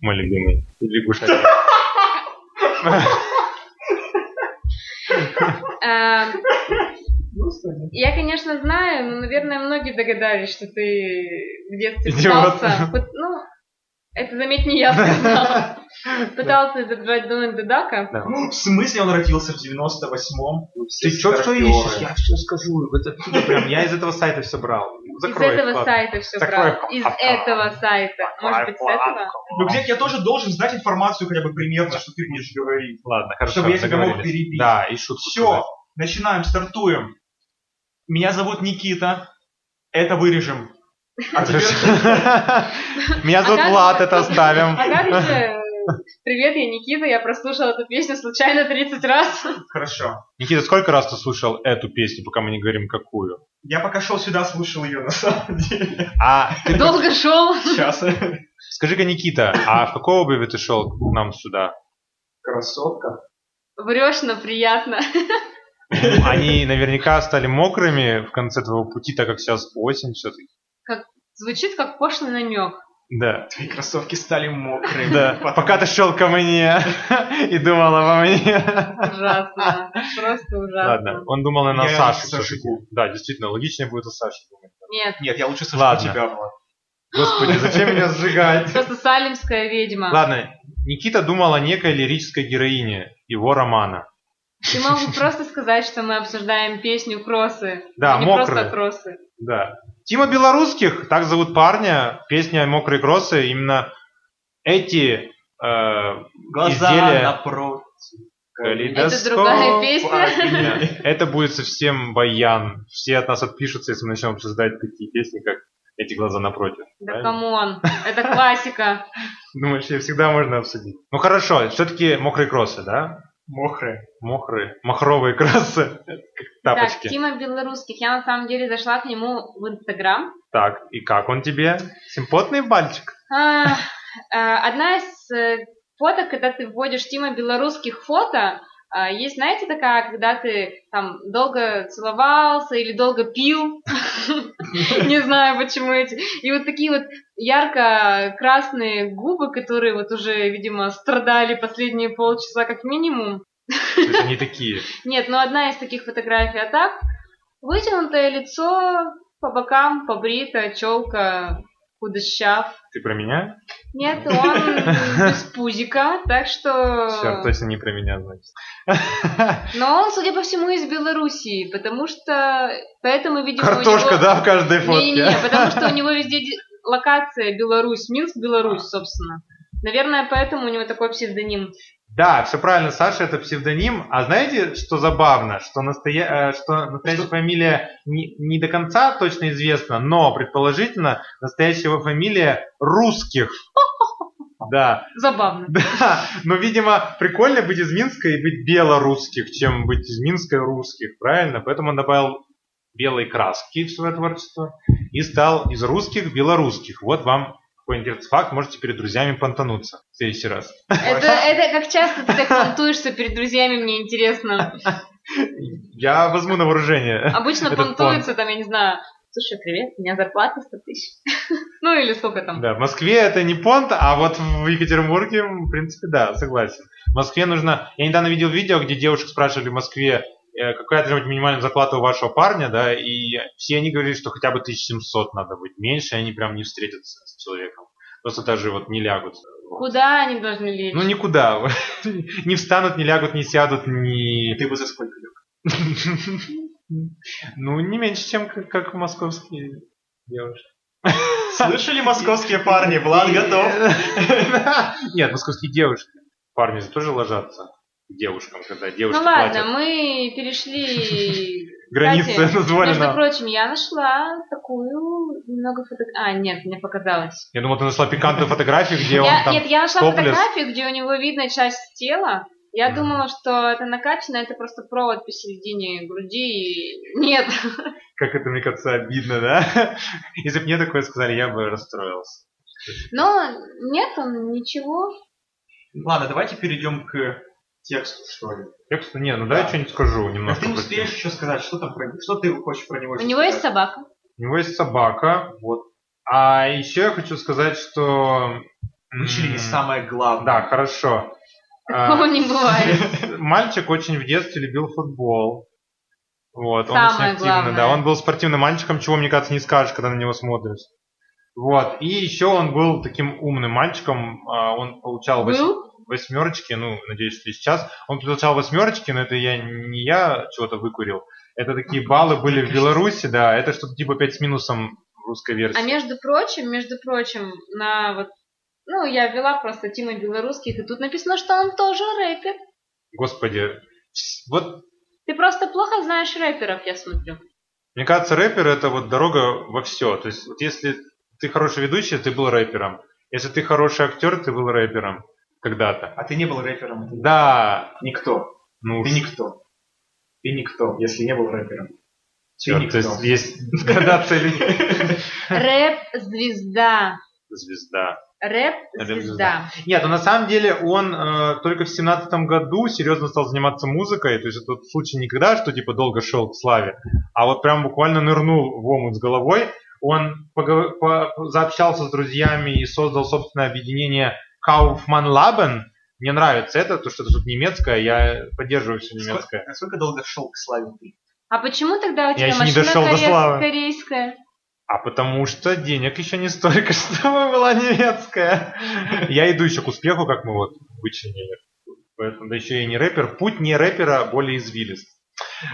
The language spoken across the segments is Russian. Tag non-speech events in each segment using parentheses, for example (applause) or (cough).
Мой любимый. Лягушачий. э, Я, конечно, знаю, но, наверное, многие догадались, что ты в детстве Идиот. пытался... пыт- Ну, это, заметь, не я сказала. (laughs) Пытался изображать Дональда Дака. Да. Ну, в смысле он родился в 98-м? Вы все Ты чё, что ищешь? Я все скажу. Это оттуда прям. Я из этого сайта все брал. Закрой из этого вкладку. сайта все Закрой брал. Из этого сайта. Может быть, с этого? Ну где я тоже должен знать информацию хотя бы примерно, что ты будешь говорить. Ладно, хорошо. Чтобы я тебя мог перебить. Да, и шутку. Все, начинаем, стартуем. Меня зовут Никита. Это вырежем. А теперь... (laughs) Меня зовут А Влад, же- это оставим. А как же... Привет, я Никита, я прослушала эту песню случайно 30 раз. Хорошо. Никита, сколько раз ты слушал эту песню, пока мы не говорим какую? Я пока шел сюда, слушал ее на самом деле. А ты Долго шел. Сейчас. скажи-ка, Никита, а в какой обуви ты шел к нам сюда? Красотка. Врешь, но приятно. Ну, Они наверняка стали мокрыми в конце твоего пути, так как сейчас осень все-таки. Звучит как пошлый намек. Да. Твои кроссовки стали мокрыми. Да, Потом- пока ты шел ко мне (laughs) и думал обо мне. Ужасно. Просто ужасно. Ладно, он думал, наверное, о Я Саше Сашу все-таки. Да, действительно, логичнее будет о Саше думать. Нет, Нет, я лучше слышу Ладно. тебя, Влад. Господи, зачем меня сжигать? (laughs) просто салимская ведьма. Ладно, Никита думал о некой лирической героине его романа. Ты мог бы просто сказать, что мы обсуждаем песню Кроссы. Да, не мокрые. просто Кроссы. Да. Тима Белорусских, так зовут парня, песня «Мокрые кроссы», именно эти э, Глаза изделия... напротив. Это другая песня. Это будет совсем баян. Все от нас отпишутся, если мы начнем обсуждать такие песни, как «Эти глаза напротив». Да come on, это классика. (laughs) Думаешь, ее всегда можно обсудить? Ну хорошо, все-таки мокрые кроссы, да? Мокрые. Мокрые, махровые кроссы, как Так, тапочки. Тима Белорусских. Я на самом деле зашла к нему в Инстаграм. Так, и как он тебе? Симпотный мальчик? А, а, Одна из э, фоток, когда ты вводишь Тима Белорусских фото, а, есть, знаете, такая, когда ты там долго целовался или долго пил, (laughs) не знаю почему эти, и вот такие вот ярко-красные губы, которые вот уже, видимо, страдали последние полчаса как минимум. То есть они такие. Нет, ну одна из таких фотографий, а так вытянутое лицо, по бокам побрито, челка, худощав. Ты про меня? Нет, он без пузика, так что... Черт, точно не про меня, значит. Но он, судя по всему, из Белоруссии, потому что... Поэтому, видимо, Картошка, него... да, в каждой фотке? потому что у него везде локация Беларусь, Минск, Беларусь, собственно. Наверное, поэтому у него такой псевдоним. Да, все правильно, Саша это псевдоним. А знаете, что забавно? Что, настоя... э, что настоящая Что? фамилия не, не до конца точно известна, но предположительно настоящая его фамилия русских. (laughs) Да, Забавно. (laughs) да. Но, видимо, прикольно быть из Минска и быть белорусских, чем быть из Минска и русских, правильно? Поэтому он добавил белой краски в свое творчество и стал из русских белорусских. Вот вам какой интересный факт, можете перед друзьями понтануться в следующий раз. Это, это как часто ты так понтуешься перед друзьями, мне интересно. (laughs) Я возьму на вооружение. Обычно Этот понтуются там, я не знаю, слушай, привет, у меня зарплата 100 тысяч. (laughs) Ну или сколько там. Да, в Москве это не понт, а вот в Екатеринбурге, в принципе, да, согласен. В Москве нужно... Я недавно видел видео, где девушек спрашивали в Москве, какая должна быть минимальная зарплата у вашего парня, да, и все они говорили, что хотя бы 1700 надо быть. Меньше они прям не встретятся с человеком. Просто даже вот не лягут. Вот. Куда они должны лечь? Ну никуда. (laughs) Не встанут, не лягут, не сядут, не... Ты бы за сколько лег? (laughs) Ну, не меньше, чем как, как московские девушки. (laughs) Слышали московские парни? Влад готов. Нет, московские девушки. Парни же тоже ложатся девушкам, когда девушки Ну ладно, платят. мы перешли... (laughs) Границы Кстати, Между прочим, я нашла такую немного фотографий. А, нет, мне показалось. Я думал, ты нашла пикантную фотографию, где он там... нет, я нашла фотографию, где у него видно часть тела. Я думала, что это накачано, это просто провод посередине груди. и- Нет. (laughs) Как это, мне кажется, обидно, да? (laughs) Если бы мне такое сказали, я бы расстроился. Но нет, он ничего. Ладно, давайте перейдем к тексту, что ли. Тексту не, ну да, я Да. что-нибудь скажу А немножко. ты про успеешь текст. еще сказать, что там про Что ты хочешь про него У него есть собака. У него есть собака, вот. А еще я хочу сказать, что... Вышли м, не самое главное. Да, хорошо. (laughs) А, Такого не бывает. (laughs) Мальчик очень в детстве любил футбол. Вот, он Самое очень активно, главное. да. Он был спортивным мальчиком, чего, мне кажется, не скажешь, когда на него смотришь. Вот. И еще он был таким умным мальчиком. а, Он получал Был? Восьмерочки, ну, надеюсь, что и сейчас. Он получал восьмерочки, но это я не я чего-то выкурил. Это такие баллы были в Беларуси, да. Это что-то типа 5 с минусом в русской версии. А между прочим, между прочим, на вот, ну, я ввела просто Тима Белорусских, и тут написано, что он тоже рэпер. Господи. Вот Ты просто плохо знаешь рэперов, я смотрю. Мне кажется, рэпер это вот дорога во все. То есть, вот если ты хороший ведущий, ты был рэпером. Если ты хороший актер, ты был рэпером когда-то. А ты не был рэпером. Да, Никто. ну Ты никто. Ты никто, если не был рэпером. Ты чёрт, никто. то есть есть (laughs) градация людей. Рэп-звезда. Звезда. Рэп-звезда. Нет, ну на самом деле он э, только в семнадцатом году серьезно стал заниматься музыкой. То есть это тот случай никогда, что типа долго шел к славе, а вот прям буквально нырнул в омут с головой. Он заобщался с друзьями и создал собственное объединение Kaufmann Laben. Мне нравится это, то что это тут немецкое, я поддерживаю все немецкое. Сколько, насколько долго шел к славе ты? А почему тогда у тебя не машина дошел до коре- славы. корейская? А потому что денег еще не столько, (laughs) чтобы была немецкая. Я иду еще к успеху, как мы вот вычленили. Поэтому, да еще и не рэпер. Путь не рэпера более извилист.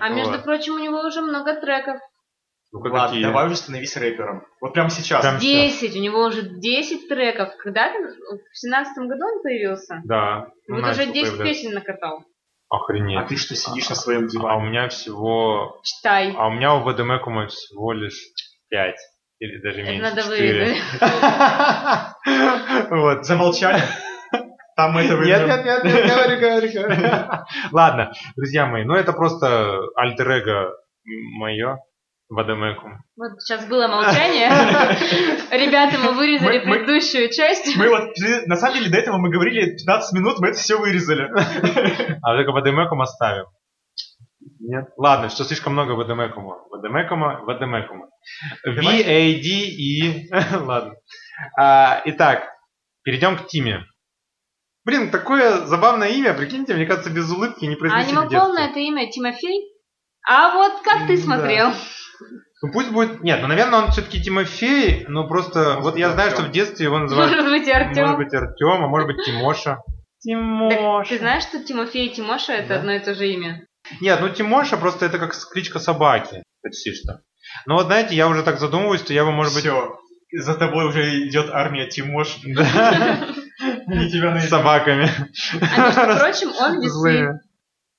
А между Вот. прочим, у него уже много треков. Ну, Ладно, какие? давай уже становись рэпером. Вот прямо сейчас. Прям- Десять, у него уже 10 треков. Когда-то, в семнадцатом году он появился? Да. ну, вот уже начал 10 появляться. песен накатал. Охренеть. А ты что сидишь на своем А у диване? меня всего... Читай. А у меня у ВДМКума всего лишь 5. Или даже Это меньше. надо 4. вырезать. (laughs) Вот. Замолчали? Там мы это Нет, нет, нет, нет, говори, говори, говори. (laughs) Ладно, друзья мои, ну это просто альтер-эго мое, Вадемекум. Вот сейчас было молчание. (laughs) Ребята, мы вырезали Мы- мы- предыдущую часть. Мы вот, на самом деле, до этого мы говорили 15 минут, мы это все вырезали. (laughs) А только Вадемекум оставим. Нет. Ладно, что слишком много Вадемекума. Вадемекума, Вадемекума. Давай. V-A-D-E. (laughs) Ладно. А, Итак, перейдем к Тиме. Блин, такое забавное имя, прикиньте, мне кажется, без улыбки не А произносили не полное это имя Тимофей? А вот как ты Да. Ну пусть будет... Нет, ну, наверное, он все-таки Тимофей, но просто... Может Вот я знаю, Артём. что в детстве его называют... Может быть, Артем? Может быть, Артем, а может быть, Тимоша. Тимоша. Ты знаешь, что Тимофей и Тимоша это Да. одно и то же имя? Нет, ну Тимоша просто это как кличка собаки. Почти что. Но вот знаете, я уже так задумываюсь, что я бы, может быть... Все. За тобой уже идет армия Тимош. (laughs) Не тебя С собаками. А между (laughs) прочим, он весы.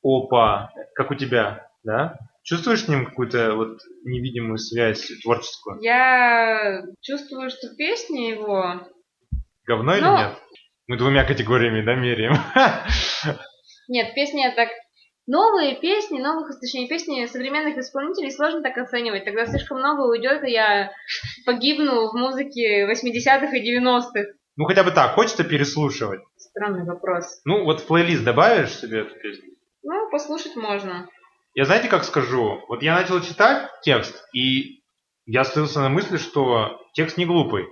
Опа. Как у тебя, да? Чувствуешь с ним какую-то вот невидимую связь творческую? Я чувствую, что песни его... Говно или Ну. нет? Мы двумя категориями, да, меряем? (laughs) Нет, песни так... Новые песни, новых, точнее, песни современных исполнителей сложно так оценивать. Тогда слишком много уйдет, и я погибну в музыке 80-х и 90-х. Ну, хотя бы так, хочется переслушивать. Странный вопрос. Ну, вот в плейлист добавишь себе эту песню? Ну, послушать можно. Я знаете, как скажу? Вот я начал читать текст, и я остановился на мысли, что текст не глупый.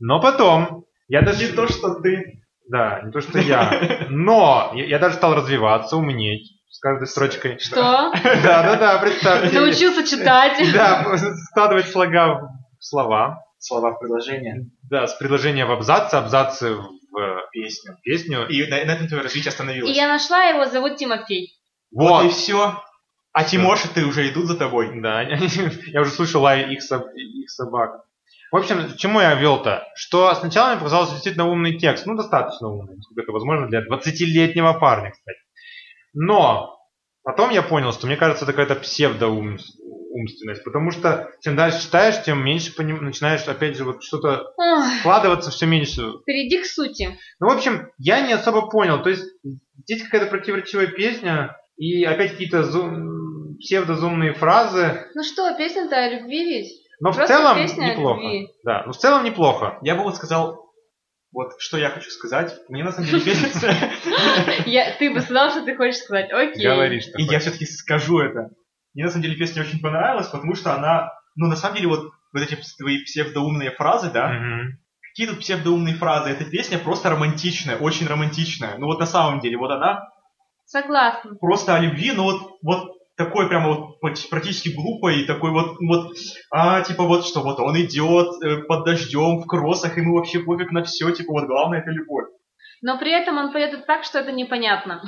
Но потом я даже... Не то, что ты. Да, не то, что я. Но я, я даже стал развиваться, умнеть с каждой строчкой. Что? (laughs) Да, да, да, представьте. Научился читать. (laughs) Да, складывать слога в слова. Слова в предложение. Да, с предложения в абзацы, абзацы в Песню. песню. И на, на этом твое развитие И остановилось. я нашла его, зовут Тимофей. Вот и Вот. все. А Тимоши ты уже идут за тобой. Да, (laughs) я уже слышу лай их, соб- их собак. В общем, к чему я вел-то? Что сначала мне показалось действительно умный текст. Ну, достаточно умный, насколько это возможно для 20-летнего парня, кстати. Но потом я понял, что мне кажется, это какая-то псевдоумственность. Потому что чем дальше читаешь, тем меньше поним- начинаешь, опять же, вот что-то складываться все меньше. перейди к сути. Ну, в общем, я не особо понял. То есть здесь какая-то противоречивая песня, и опять какие-то зум- псевдозумные фразы. Ну что, песня-то о любви ведь? Но в Просто целом песня о неплохо. Да, но в целом неплохо. Я бы вот сказал, вот что я хочу сказать. Мне на самом деле (laughs) песня... Ты бы сказал, что ты хочешь сказать. Окей. Говори, что И я все-таки скажу это. Мне на самом деле песня очень понравилась, потому что она, ну на самом деле вот вот эти твои псевдоумные фразы, да, какие тут псевдоумные фразы, эта песня просто романтичная, очень романтичная. Ну вот на самом деле, вот она Согласна. просто о любви, но вот, вот такой прямо вот практически глупой, такой вот, вот, а, типа вот что, вот он идет э, под дождем в кроссах, ему вообще пофиг на все, типа вот главное это любовь. Но при этом он поет это так, что это непонятно.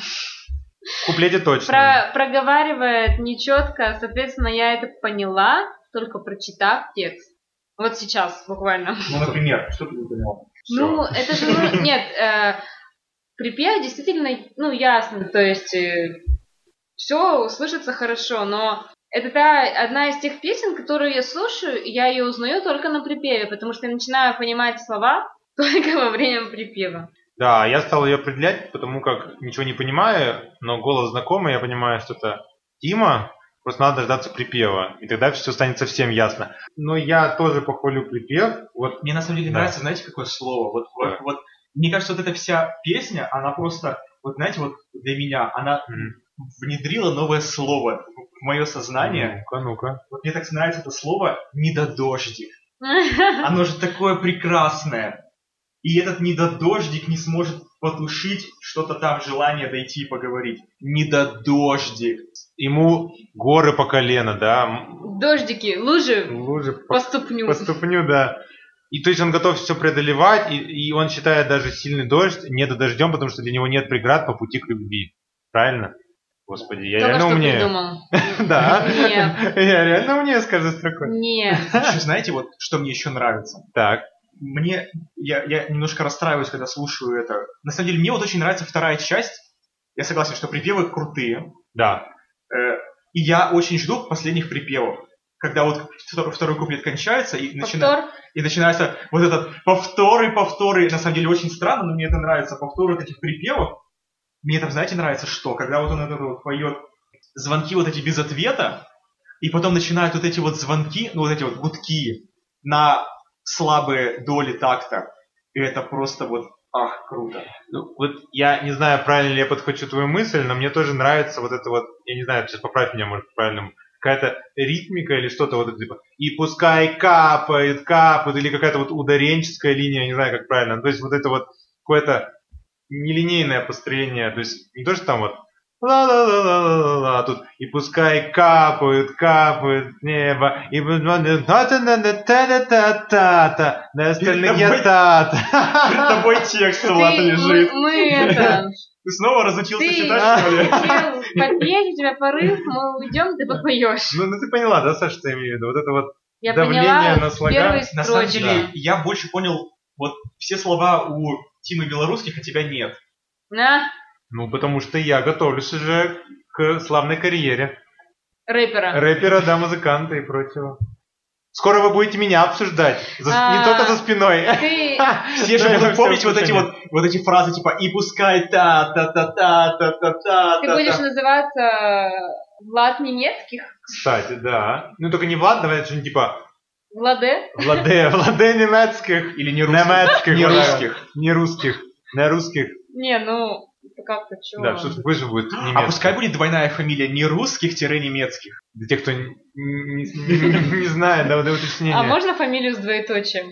В куплете точно. Про- проговаривает нечетко, соответственно, я это поняла, только прочитав текст. Вот сейчас, буквально. Ну, например, что ты не поняла? Ну, это же, ну, нет, э, припев действительно, ну, ясно, то есть все слышится хорошо, но это та одна из тех песен, которую я слушаю, и я ее узнаю только на припеве, потому что я начинаю понимать слова (laughs) только во время припева. Да, я стал ее определять, потому как ничего не понимаю, но голос знакомый, я понимаю, что это Тима, просто надо дождаться припева, и тогда все станет совсем ясно. Но я тоже похвалю припев, вот Мне на самом деле Да. нравится, знаете, какое слово? Вот, вот, Да. вот, мне кажется, вот эта вся песня, она просто, вот знаете, вот для меня, она м, внедрила новое слово в мое сознание. ну-ка, ну-ка. Вот мне так нравится это слово «недодождик». (laughs) Оно же такое прекрасное. И этот недодождик не сможет потушить что-то там, желание дойти и поговорить. Недодождик. Ему горы по колено, да, Дождики, лужи лужи по, по ступню. по ступню, да. И то есть он готов все преодолевать, и, и он считает даже сильный дождь не до дождем, потому что для него нет преград по пути к любви. Правильно? Господи, я Только реально умнее. (laughs) Да. Я реально умнее с каждой строкой. Нет. Еще знаете, вот что мне еще нравится? Так. Мне, я, я немножко расстраиваюсь, когда слушаю это. На самом деле, мне вот очень нравится вторая часть. Я согласен, что припевы крутые. Да. Э, И я очень жду последних припевов. Когда вот втор- второй куплет кончается и, начина- Повтор. и начинается вот этот повторы, повторы. На самом деле очень странно, но мне это нравится. Повторы вот этих припевов. Мне там, знаете, нравится что? Когда вот он это вот поет звонки вот эти без ответа, и потом начинают вот эти вот звонки, ну вот эти вот гудки на слабые доли такта. И это просто вот, ах, круто. Ну, вот я не знаю, правильно ли я подхвачу твою мысль, но мне тоже нравится вот это вот, я не знаю, сейчас поправь меня, может, правильно, какая-то ритмика или что-то вот это типа, и пускай капает, капает, или какая-то вот ударенческая линия, не знаю, как правильно. То есть вот это вот какое-то нелинейное построение, то есть не то, что там вот ла-ла-ла-ла-ла-ла, а тут и пускай капают, капают небо, и та-та-та-та-та-та, на остальных я тобой- та Перед тобой текст, Ты- Влад, лежит. мы, это... (laughs) Ты снова разучился Ты читать, что ли? хотел попеть, у тебя порыв, мы уйдем, ты попоешь. Ну, ну ты поняла, да, Саша, что я имею в виду? Вот это вот Я давление поняла на слога. На самом деле, я больше понял, вот все слова у Тимы Белорусских, а тебя нет. На, Ну, потому что я готовлюсь уже к славной карьере. рэпера. Рэпера, да, музыканта и прочего. Скоро вы будете меня обсуждать. За- А. не только за спиной. Ты... (laughs) Все же будут помнить вот эти вот, вот эти фразы, типа «и пускай та-та-та-та-та-та-та». Ты будешь называться Влад Немецких? Кстати, да. Ну, только не Влад, давай что-нибудь типа Владе? Владе, (laughs) Владе немецких. Или не русских. Немецких. Не русских. Не русских. Не русских. Не, ну, как-то чего? Да, что пусть же будет А немецких. пускай будет двойная фамилия не русских-немецких. Для тех, кто не, знает, да, вот это уточнение. А можно фамилию с двоеточием?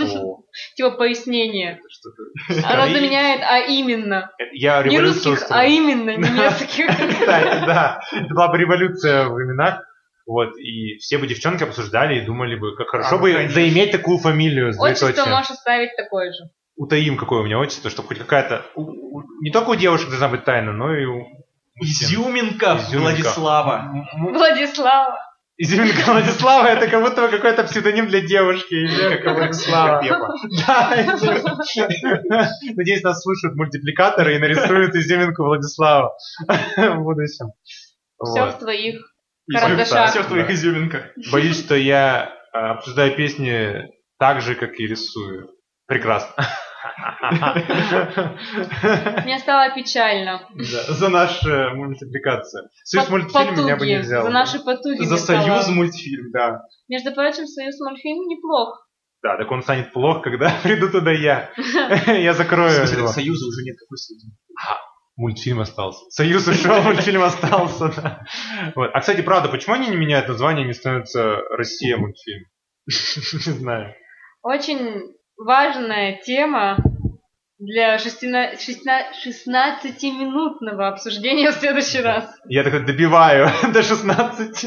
О, (laughs) Типа пояснение. что-то. Оно И- заменяет «а именно». Я Не русских, а именно (laughs) немецких. Кстати, да. Была бы революция в именах. Вот, и все бы девчонки обсуждали и думали бы, как хорошо А, бы конечно. заиметь такую фамилию с Отчество можешь оставить такое же. Утаим, какое у меня отчество, чтобы хоть какая-то... у- у- Не только у девушек должна быть тайна, но и у. Изюминка, Изюминка. Владислава. Владислава. Изюминка Владислава, это как будто бы какой-то псевдоним для девушки. Изюминка Владислава. Да. Надеюсь, нас слушают мультипликаторы и нарисуют изюминку Владислава (laughs) в будущем. Все Вот. в твоих Изюминка, карандашах. Все в твоих да. изюминках. Боюсь, что я а, обсуждаю песни так же, как и рисую. Прекрасно. (laughs) Мне стало печально. Да, За нашу мультипликацию. Союз По- мультфильм меня бы не взял. За наши потуги. За стало- союз мультфильм, да. Между прочим, союз мультфильм неплох. Да, так он станет плох, когда (laughs) приду туда я. (laughs) Я закрою союза уже нет какой союз. Мультфильм остался. Союз ушел, (laughs) мультфильм остался. да. Вот. А, кстати, правда, почему они не меняют название, не становится Россия мультфильм? (laughs) Не знаю. Очень важная тема для 16-минутного обсуждения в следующий раз. Я так добиваю (laughs) до 16.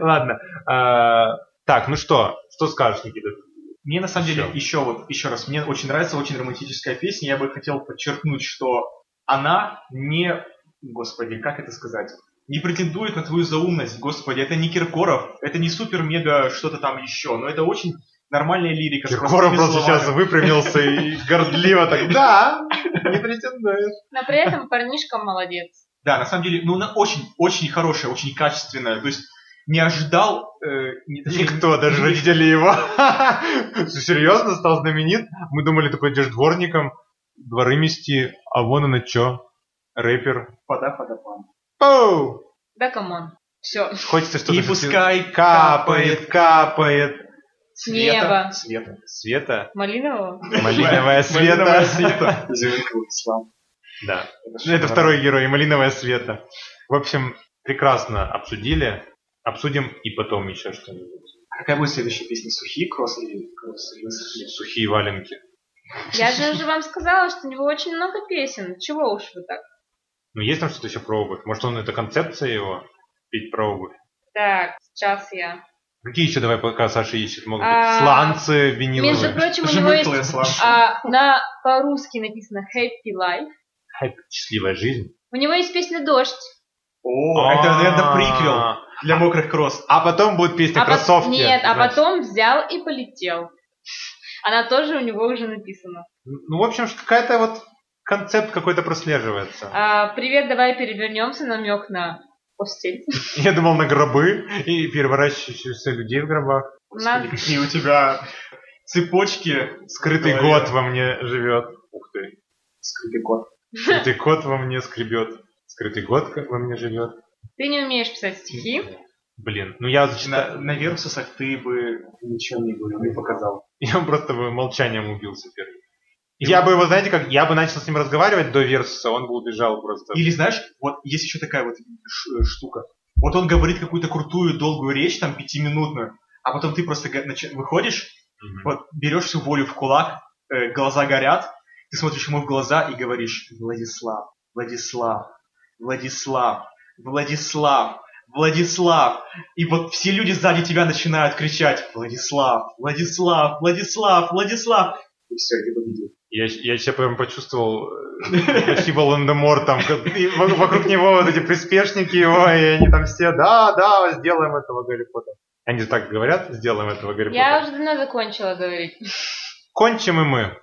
Ладно. А, Так, ну что? Что скажешь, Никита? Мне на самом деле еще вот еще раз, мне очень нравится очень романтическая песня. Я бы хотел подчеркнуть, что она не, господи, как это сказать, не претендует на твою заумность, господи, это не Киркоров, это не супер-мега что-то там еще, но это очень нормальная лирика. Киркоров просто словами. сейчас выпрямился и гордливо так, да, не претендует. Но при этом парнишка молодец. Да, на самом деле, ну она очень, очень хорошая, очень качественная. То есть не ожидал э, не- точнее, Никто, даже родители его. (laughs) Серьезно, стал знаменит? Мы думали, такой идешь дворником, дворы мести, а вон он и чё? Рэпер. Пода, пода, пам. Оу! Да come on. Все. Хочется что-то... И пускай капает, капает. Небо. Света. Света, Малинового? малиновая Малиновая света. света. Зеленый ислам. Да. Ну, это второй герой, малиновая света. В общем, прекрасно обсудили. Обсудим и потом еще что-нибудь. А какая будет следующая песня? Сухие кроссы или кроссы высохли? Сухие валенки. Я же уже вам сказала, что у него очень много песен. Чего уж вы так? Ну, есть там что-то еще про обувь? Может, он это концепция его? Петь про обувь? Так, сейчас я. Какие еще, давай, пока Саша ищет, могут быть? А, Сланцы, виниловые. Между прочим, у него есть а, на по-русски написано Happy Life. Хэп- Счастливая жизнь. У него есть песня Дождь. О, это, наверное, приквел А, для мокрых кросс. А потом будет песня А «Кроссовки». Нет, а потом взял и полетел. Она тоже у него уже написана. Ну, в общем, что какая-то вот концепт какой-то прослеживается. А, привет, давай перевернемся. Намек на постель. Я думал на гробы и переворачивающихся людей в гробах. Господи, какие у тебя цепочки. Скрытый год во мне живет. Ух ты. Скрытый кот. Скрытый кот во мне скребет. Скрытый год во мне живет. Ты не умеешь писать стихи. Блин, ну я зачитаю. на Версусах ты бы ничего не говорил, не показал. Я просто бы молчанием убился первым. Я бы его, знаете, как я бы начал с ним разговаривать до Версуса, он бы убежал просто. Или знаешь, вот есть еще такая вот ш- штука. Вот он говорит какую-то крутую долгую речь, там пятиминутную, а потом ты просто выходишь, Мгм. вот берешь всю волю в кулак, э, глаза горят, ты смотришь ему в глаза и говоришь Владислав, Владислав, Владислав, Владислав, Владислав. И вот все люди сзади тебя начинают кричать Владислав, Владислав, Владислав, Владислав. И все, ты победил. Я, я себя прям почувствовал э, почти Волан-де-Мор там, вокруг него вот эти приспешники его, и они там все, да, да, сделаем этого Гарри Поттера. Они так говорят, сделаем этого Гарри Я Поттера. уже давно закончила говорить. Кончим и мы.